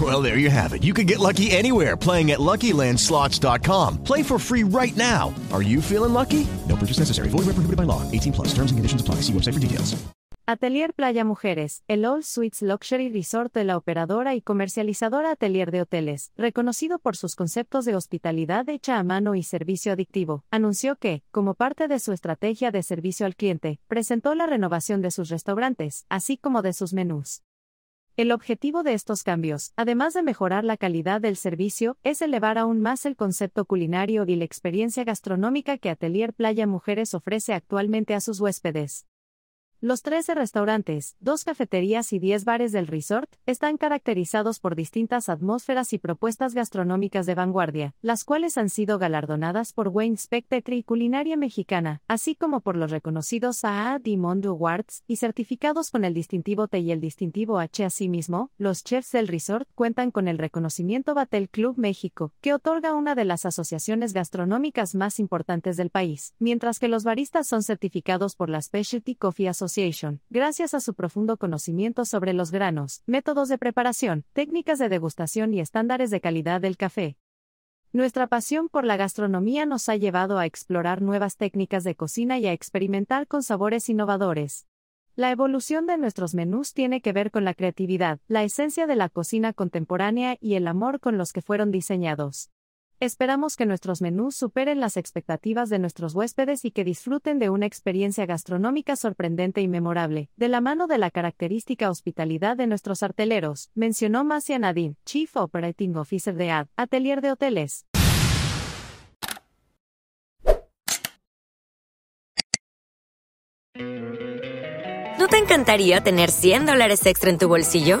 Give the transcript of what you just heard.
Well, there you have it. You can get lucky anywhere playing at LuckyLandSlots.com. Play for free right now. Are you feeling lucky? No purchase necessary. Void where prohibited by law. 18 plus. Terms and conditions apply. See website for details. Atelier Playa Mujeres, el All Suites Luxury Resort de la operadora y comercializadora Atelier de Hoteles, reconocido por sus conceptos de hospitalidad hecha a mano y servicio adictivo, anunció que, como parte de su estrategia de servicio al cliente, presentó la renovación de sus restaurantes, así como de sus menús. El objetivo de estos cambios, además de mejorar la calidad del servicio, es elevar aún más el concepto culinario y la experiencia gastronómica que Atelier Playa Mujeres ofrece actualmente a sus huéspedes. Los 13 restaurantes, dos cafeterías y 10 bares del resort están caracterizados por distintas atmósferas y propuestas gastronómicas de vanguardia, las cuales han sido galardonadas por Wayne Spectator y Culinaria Mexicana, así como por los reconocidos AA Monde Awards y certificados con el distintivo T y el distintivo H. Asimismo, los chefs del resort cuentan con el reconocimiento Batel Club México, que otorga una de las asociaciones gastronómicas más importantes del país, mientras que los baristas son certificados por la Specialty Coffee Gracias a su profundo conocimiento sobre los granos, métodos de preparación, técnicas de degustación y estándares de calidad del café. Nuestra pasión por la gastronomía nos ha llevado a explorar nuevas técnicas de cocina y a experimentar con sabores innovadores. La evolución de nuestros menús tiene que ver con la creatividad, la esencia de la cocina contemporánea y el amor con los que fueron diseñados. Esperamos que nuestros menús superen las expectativas de nuestros huéspedes y que disfruten de una experiencia gastronómica sorprendente y memorable, de la mano de la característica hospitalidad de nuestros arteleros, mencionó Masia Nadine, Chief Operating Officer de AD, Atelier de Hoteles. ¿No te encantaría tener 100 dólares extra en tu bolsillo?